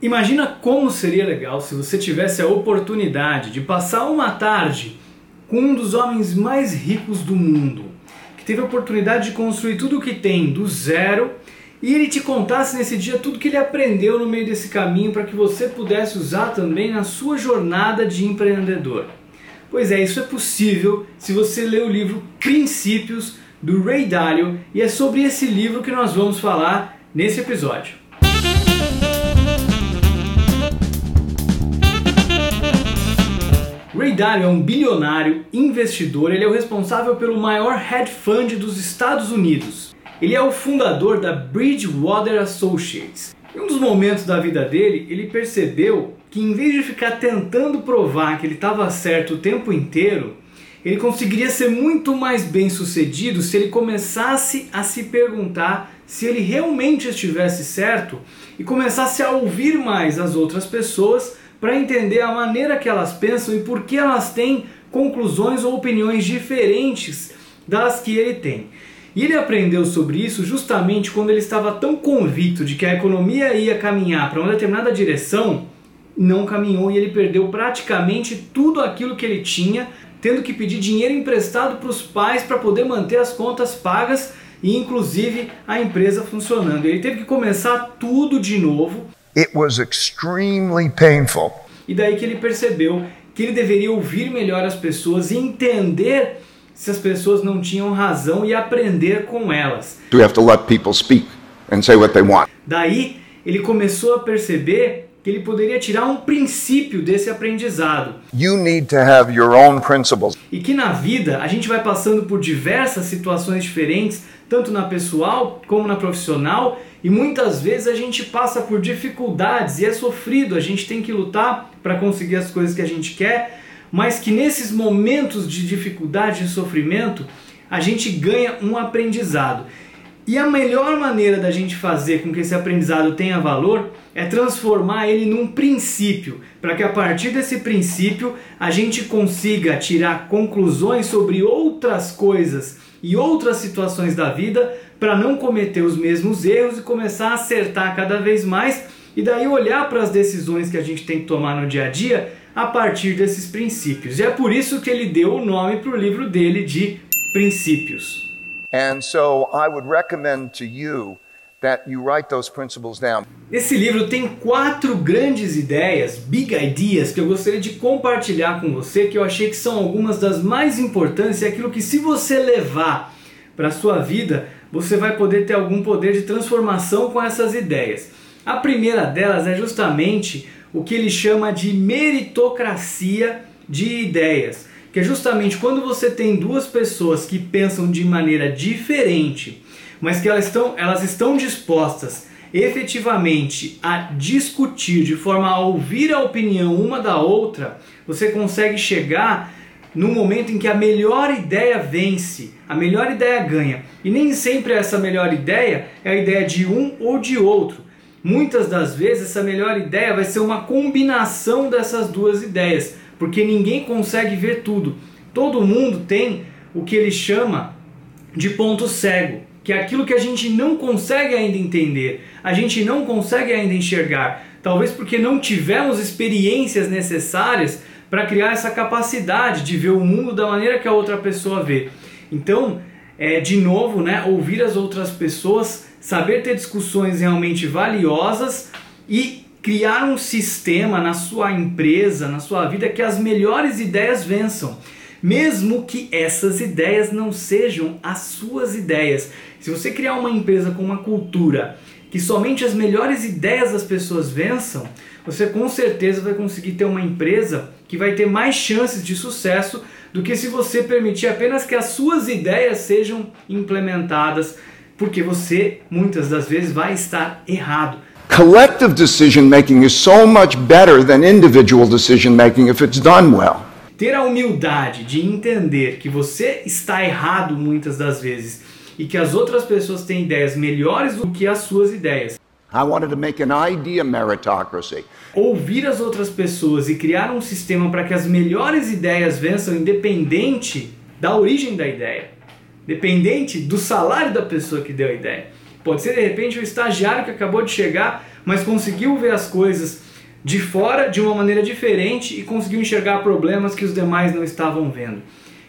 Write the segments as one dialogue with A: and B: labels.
A: Imagina como seria legal se você tivesse a oportunidade de passar uma tarde com um dos homens mais ricos do mundo, que teve a oportunidade de construir tudo o que tem do zero e ele te contasse nesse dia tudo que ele aprendeu no meio desse caminho para que você pudesse usar também na sua jornada de empreendedor. Pois é, isso é possível se você ler o livro Princípios do Ray Dalio e é sobre esse livro que nós vamos falar nesse episódio. Dalio é um bilionário, investidor, ele é o responsável pelo maior hedge fund dos Estados Unidos. Ele é o fundador da Bridgewater Associates. Em um dos momentos da vida dele, ele percebeu que em vez de ficar tentando provar que ele estava certo o tempo inteiro, ele conseguiria ser muito mais bem sucedido se ele começasse a se perguntar se ele realmente estivesse certo e começasse a ouvir mais as outras pessoas para entender a maneira que elas pensam e por que elas têm conclusões ou opiniões diferentes das que ele tem. E ele aprendeu sobre isso justamente quando ele estava tão convicto de que a economia ia caminhar para uma determinada direção, não caminhou e ele perdeu praticamente tudo aquilo que ele tinha, tendo que pedir dinheiro emprestado para os pais para poder manter as contas pagas e inclusive a empresa funcionando. Ele teve que começar tudo de novo
B: It was extremely painful.
A: E daí que ele percebeu que ele deveria ouvir melhor as pessoas e entender se as pessoas não tinham razão e aprender com elas.
B: You have to let people speak and say what they want.
A: Daí ele começou a perceber que ele poderia tirar um princípio desse aprendizado.
B: You need to have your own principles.
A: E que na vida a gente vai passando por diversas situações diferentes, tanto na pessoal como na profissional, e muitas vezes a gente passa por dificuldades e é sofrido, a gente tem que lutar para conseguir as coisas que a gente quer, mas que nesses momentos de dificuldade e sofrimento, a gente ganha um aprendizado. E a melhor maneira da gente fazer com que esse aprendizado tenha valor é transformar ele num princípio, para que a partir desse princípio a gente consiga tirar conclusões sobre outras coisas e outras situações da vida para não cometer os mesmos erros e começar a acertar cada vez mais e daí olhar para as decisões que a gente tem que tomar no dia a dia a partir desses princípios. E é por isso que ele deu o nome para o livro dele de Princípios.
B: And so I would recommend to you that you write those principles down.
A: Esse livro tem quatro grandes ideias, big ideas, que eu gostaria de compartilhar com você, que eu achei que são algumas das mais importantes e aquilo que se você levar para a sua vida, você vai poder ter algum poder de transformação com essas ideias. A primeira delas é justamente o que ele chama de meritocracia de ideias que é justamente quando você tem duas pessoas que pensam de maneira diferente, mas que elas estão, elas estão dispostas efetivamente a discutir de forma a ouvir a opinião uma da outra, você consegue chegar no momento em que a melhor ideia vence, a melhor ideia ganha. E nem sempre essa melhor ideia é a ideia de um ou de outro. Muitas das vezes essa melhor ideia vai ser uma combinação dessas duas ideias porque ninguém consegue ver tudo. Todo mundo tem o que ele chama de ponto cego, que é aquilo que a gente não consegue ainda entender, a gente não consegue ainda enxergar, talvez porque não tivemos experiências necessárias para criar essa capacidade de ver o mundo da maneira que a outra pessoa vê. Então, é, de novo, né, ouvir as outras pessoas, saber ter discussões realmente valiosas e criar um sistema na sua empresa, na sua vida, que as melhores ideias vençam. Mesmo que essas ideias não sejam as suas ideias. Se você criar uma empresa com uma cultura que somente as melhores ideias das pessoas vençam, você com certeza vai conseguir ter uma empresa que vai ter mais chances de sucesso do que se você permitir apenas que as suas ideias sejam implementadas, porque você muitas das vezes vai estar errado.
B: Collective decision making is so much better than individual decision making if it's done well.
A: Ter a humildade de entender que você está errado muitas das vezes e que as outras pessoas têm ideias melhores do que as suas ideias.
B: I wanted to make an idea meritocracy.
A: Ouvir as outras pessoas e criar um sistema para que as melhores ideias vençam independente da origem da ideia, dependente do salário da pessoa que deu a ideia. Pode ser de repente o estagiário que acabou de chegar, mas conseguiu ver as coisas de fora de uma maneira diferente e conseguiu enxergar problemas que os demais não estavam vendo.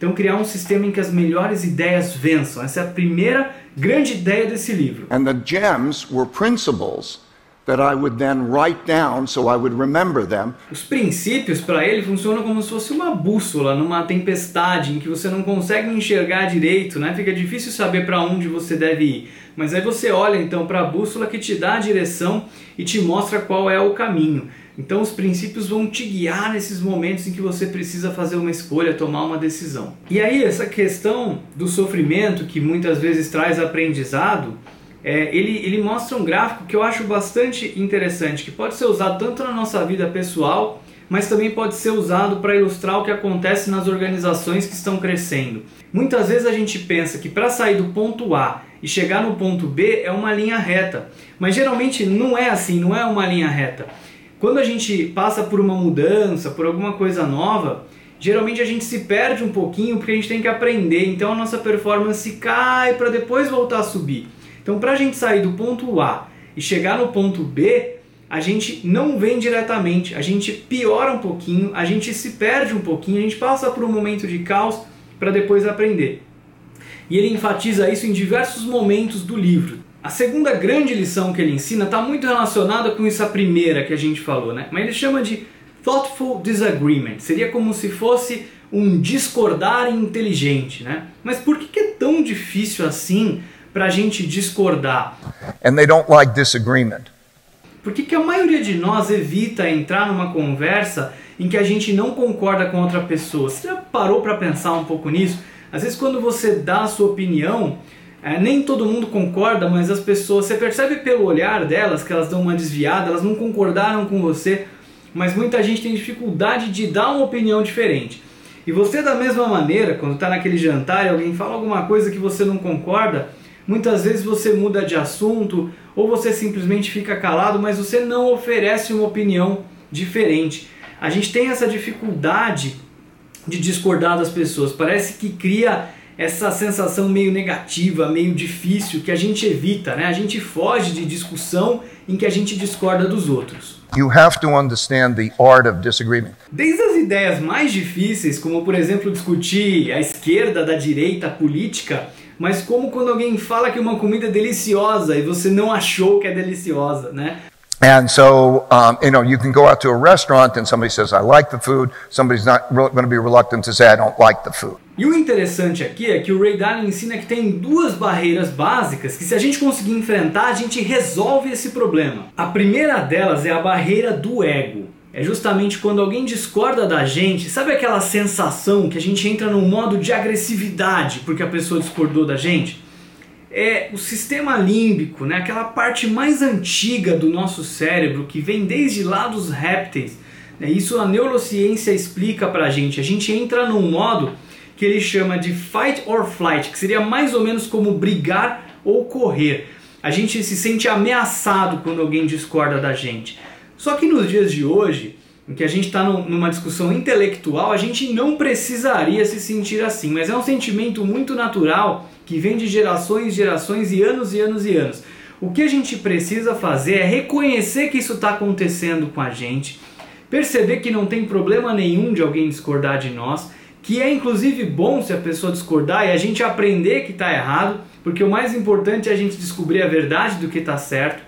A: Então, criar um sistema em que as melhores ideias vençam. Essa é a primeira grande ideia desse livro.
B: And the gems were principles that I would then write down so I would remember them.
A: Os princípios para ele funcionam como se fosse uma bússola numa tempestade em que você não consegue enxergar direito, né? Fica difícil saber para onde você deve ir. Mas aí você olha então para a bússola que te dá a direção e te mostra qual é o caminho. Então os princípios vão te guiar nesses momentos em que você precisa fazer uma escolha, tomar uma decisão. E aí essa questão do sofrimento que muitas vezes traz aprendizado, é, ele, ele mostra um gráfico que eu acho bastante interessante, que pode ser usado tanto na nossa vida pessoal, mas também pode ser usado para ilustrar o que acontece nas organizações que estão crescendo. Muitas vezes a gente pensa que para sair do ponto A e chegar no ponto B é uma linha reta, mas geralmente não é assim, não é uma linha reta. Quando a gente passa por uma mudança, por alguma coisa nova, geralmente a gente se perde um pouquinho porque a gente tem que aprender, então a nossa performance cai para depois voltar a subir. Então, para a gente sair do ponto A e chegar no ponto B, a gente não vem diretamente, a gente piora um pouquinho, a gente se perde um pouquinho, a gente passa por um momento de caos para depois aprender. E ele enfatiza isso em diversos momentos do livro. A segunda grande lição que ele ensina está muito relacionada com essa primeira que a gente falou, né? Mas ele chama de thoughtful disagreement. Seria como se fosse um discordar inteligente, né? Mas por que é tão difícil assim para a gente discordar.
B: And they don't like disagreement.
A: Por que, que a maioria de nós evita entrar numa conversa em que a gente não concorda com outra pessoa? Você já parou para pensar um pouco nisso? Às vezes quando você dá a sua opinião, é, nem todo mundo concorda, mas as pessoas, você percebe pelo olhar delas que elas dão uma desviada, elas não concordaram com você, mas muita gente tem dificuldade de dar uma opinião diferente. E você da mesma maneira, quando está naquele jantar e alguém fala alguma coisa que você não concorda, Muitas vezes você muda de assunto ou você simplesmente fica calado, mas você não oferece uma opinião diferente. A gente tem essa dificuldade de discordar das pessoas. Parece que cria essa sensação meio negativa, meio difícil que a gente evita, né? A gente foge de discussão em que a gente discorda dos outros.
B: You have to understand the art of disagreement.
A: Desde as ideias mais difíceis, como por exemplo discutir a esquerda da direita política, mas como quando alguém fala que uma comida é deliciosa e você não achou que é deliciosa, né?
B: And so, um, you know, you can go out to a restaurant and somebody says, I like the food. Somebody's not going to be reluctant to say, I don't like the food.
A: E o interessante aqui é que o Ray Dalio ensina que tem duas barreiras básicas que se a gente conseguir enfrentar, a gente resolve esse problema. A primeira delas é a barreira do ego é justamente quando alguém discorda da gente, sabe aquela sensação que a gente entra num modo de agressividade porque a pessoa discordou da gente? É o sistema límbico, né? aquela parte mais antiga do nosso cérebro que vem desde lá dos répteis. Né? Isso a neurociência explica pra gente. A gente entra num modo que ele chama de fight or flight, que seria mais ou menos como brigar ou correr. A gente se sente ameaçado quando alguém discorda da gente. Só que nos dias de hoje, em que a gente está numa discussão intelectual, a gente não precisaria se sentir assim, mas é um sentimento muito natural que vem de gerações, gerações e anos e anos e anos. O que a gente precisa fazer é reconhecer que isso está acontecendo com a gente, perceber que não tem problema nenhum de alguém discordar de nós, que é inclusive bom se a pessoa discordar e a gente aprender que está errado, porque o mais importante é a gente descobrir a verdade do que está certo.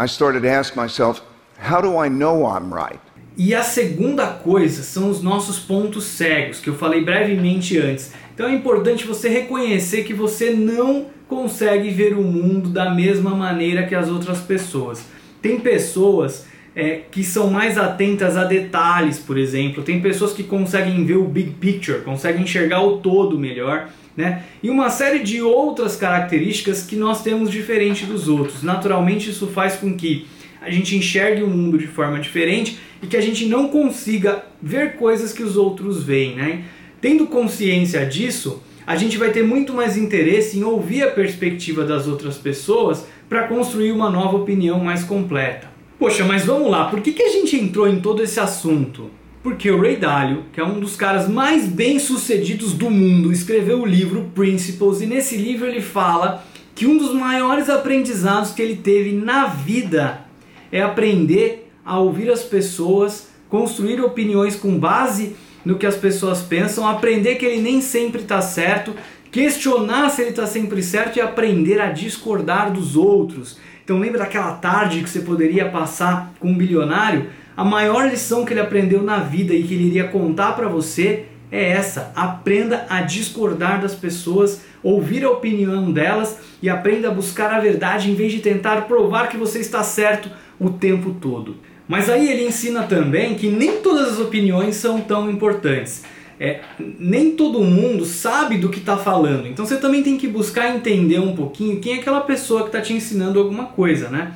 B: I started to ask myself, How do I know I'm right?
A: E a segunda coisa são os nossos pontos cegos, que eu falei brevemente antes. Então é importante você reconhecer que você não consegue ver o mundo da mesma maneira que as outras pessoas. Tem pessoas é, que são mais atentas a detalhes, por exemplo. Tem pessoas que conseguem ver o big picture, conseguem enxergar o todo melhor. Né? E uma série de outras características que nós temos diferente dos outros. Naturalmente, isso faz com que a gente enxergue o mundo de forma diferente e que a gente não consiga ver coisas que os outros veem, né? Tendo consciência disso, a gente vai ter muito mais interesse em ouvir a perspectiva das outras pessoas para construir uma nova opinião mais completa. Poxa, mas vamos lá, por que, que a gente entrou em todo esse assunto? Porque o Ray Dalio, que é um dos caras mais bem sucedidos do mundo, escreveu o livro Principles e nesse livro ele fala que um dos maiores aprendizados que ele teve na vida é aprender a ouvir as pessoas, construir opiniões com base no que as pessoas pensam, aprender que ele nem sempre está certo, questionar se ele está sempre certo e aprender a discordar dos outros. Então lembra daquela tarde que você poderia passar com um bilionário? A maior lição que ele aprendeu na vida e que ele iria contar para você é essa: aprenda a discordar das pessoas, ouvir a opinião delas e aprenda a buscar a verdade em vez de tentar provar que você está certo o tempo todo. Mas aí ele ensina também que nem todas as opiniões são tão importantes. É, nem todo mundo sabe do que está falando. Então você também tem que buscar entender um pouquinho quem é aquela pessoa que está te ensinando alguma coisa, né?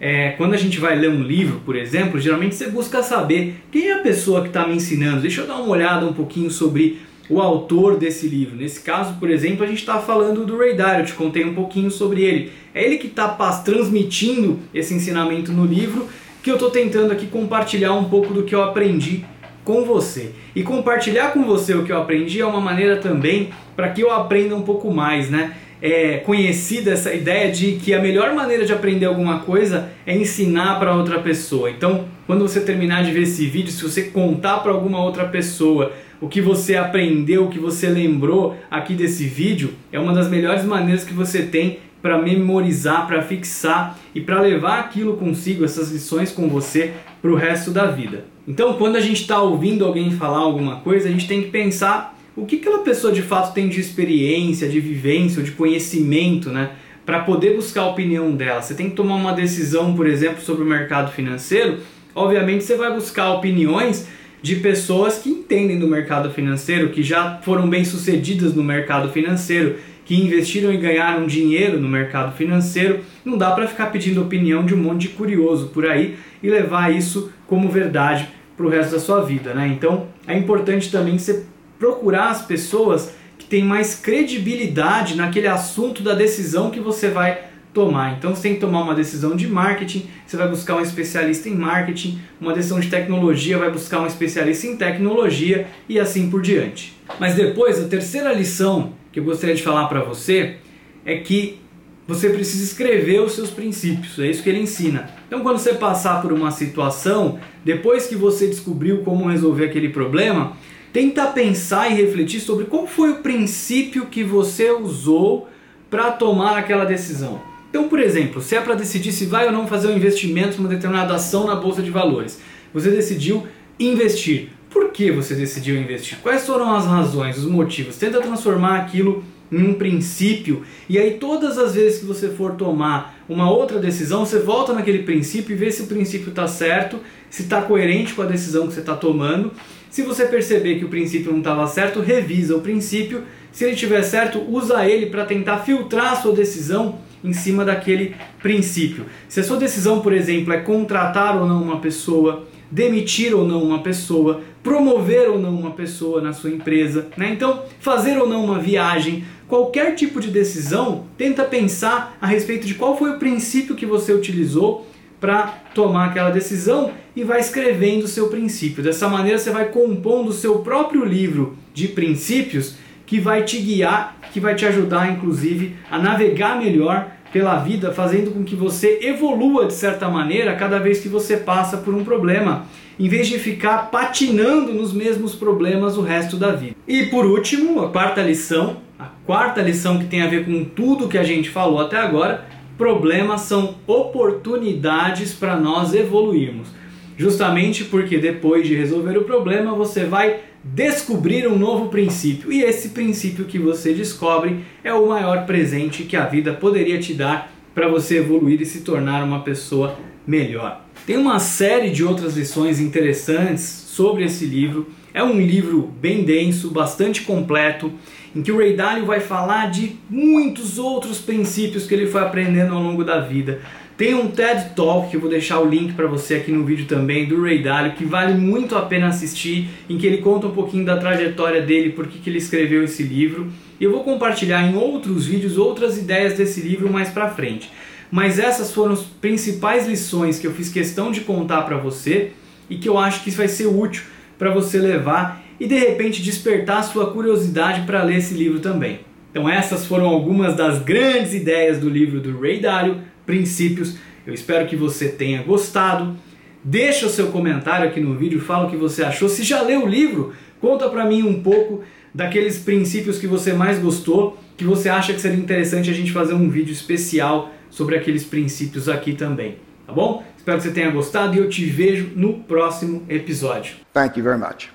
A: É, quando a gente vai ler um livro, por exemplo, geralmente você busca saber quem é a pessoa que está me ensinando. Deixa eu dar uma olhada um pouquinho sobre o autor desse livro. Nesse caso, por exemplo, a gente está falando do Ray Dalio, eu te contei um pouquinho sobre ele. É ele que está transmitindo esse ensinamento no livro que eu estou tentando aqui compartilhar um pouco do que eu aprendi com você. E compartilhar com você o que eu aprendi é uma maneira também para que eu aprenda um pouco mais, né? É conhecida essa ideia de que a melhor maneira de aprender alguma coisa é ensinar para outra pessoa. Então, quando você terminar de ver esse vídeo, se você contar para alguma outra pessoa o que você aprendeu, o que você lembrou aqui desse vídeo, é uma das melhores maneiras que você tem para memorizar, para fixar e para levar aquilo consigo, essas lições com você para o resto da vida. Então, quando a gente está ouvindo alguém falar alguma coisa, a gente tem que pensar o que aquela pessoa de fato tem de experiência, de vivência de conhecimento, né? Para poder buscar a opinião dela. Você tem que tomar uma decisão, por exemplo, sobre o mercado financeiro. Obviamente, você vai buscar opiniões de pessoas que entendem do mercado financeiro, que já foram bem sucedidas no mercado financeiro, que investiram e ganharam dinheiro no mercado financeiro, não dá para ficar pedindo opinião de um monte de curioso por aí e levar isso como verdade para o resto da sua vida, né? Então é importante também você procurar as pessoas que têm mais credibilidade naquele assunto da decisão que você vai tomar. Então você tem que tomar uma decisão de marketing, você vai buscar um especialista em marketing, uma decisão de tecnologia, vai buscar um especialista em tecnologia e assim por diante. Mas depois, a terceira lição que eu gostaria de falar para você é que você precisa escrever os seus princípios, é isso que ele ensina. Então, quando você passar por uma situação, depois que você descobriu como resolver aquele problema, tenta pensar e refletir sobre qual foi o princípio que você usou para tomar aquela decisão. Então, por exemplo, se é para decidir se vai ou não fazer um investimento numa determinada ação na bolsa de valores, você decidiu investir. Por que você decidiu investir? Quais foram as razões, os motivos? Tenta transformar aquilo em um princípio e aí todas as vezes que você for tomar uma outra decisão, você volta naquele princípio e vê se o princípio está certo, se está coerente com a decisão que você está tomando. Se você perceber que o princípio não estava certo, revisa o princípio. Se ele estiver certo, usa ele para tentar filtrar a sua decisão em cima daquele princípio. Se a sua decisão, por exemplo, é contratar ou não uma pessoa, demitir ou não uma pessoa, promover ou não uma pessoa na sua empresa, né? Então, fazer ou não uma viagem, qualquer tipo de decisão, tenta pensar a respeito de qual foi o princípio que você utilizou para tomar aquela decisão e vai escrevendo o seu princípio. Dessa maneira você vai compondo o seu próprio livro de princípios que vai te guiar, que vai te ajudar inclusive a navegar melhor pela vida, fazendo com que você evolua de certa maneira cada vez que você passa por um problema, em vez de ficar patinando nos mesmos problemas o resto da vida. E por último, a quarta lição, a quarta lição que tem a ver com tudo que a gente falou até agora, problemas são oportunidades para nós evoluirmos. Justamente porque depois de resolver o problema, você vai descobrir um novo princípio. E esse princípio que você descobre é o maior presente que a vida poderia te dar para você evoluir e se tornar uma pessoa melhor. Tem uma série de outras lições interessantes sobre esse livro. É um livro bem denso, bastante completo, em que o Ray Dalio vai falar de muitos outros princípios que ele foi aprendendo ao longo da vida. Tem um TED Talk que eu vou deixar o link para você aqui no vídeo também do Ray Dalio que vale muito a pena assistir, em que ele conta um pouquinho da trajetória dele, por que ele escreveu esse livro. E eu vou compartilhar em outros vídeos outras ideias desse livro mais para frente. Mas essas foram as principais lições que eu fiz questão de contar para você e que eu acho que isso vai ser útil para você levar e de repente despertar sua curiosidade para ler esse livro também. Então essas foram algumas das grandes ideias do livro do Ray Dalio princípios Eu espero que você tenha gostado. Deixa o seu comentário aqui no vídeo, fala o que você achou. Se já leu o livro, conta para mim um pouco daqueles princípios que você mais gostou, que você acha que seria interessante a gente fazer um vídeo especial sobre aqueles princípios aqui também, tá bom? Espero que você tenha gostado e eu te vejo no próximo episódio.
B: Thank you very much.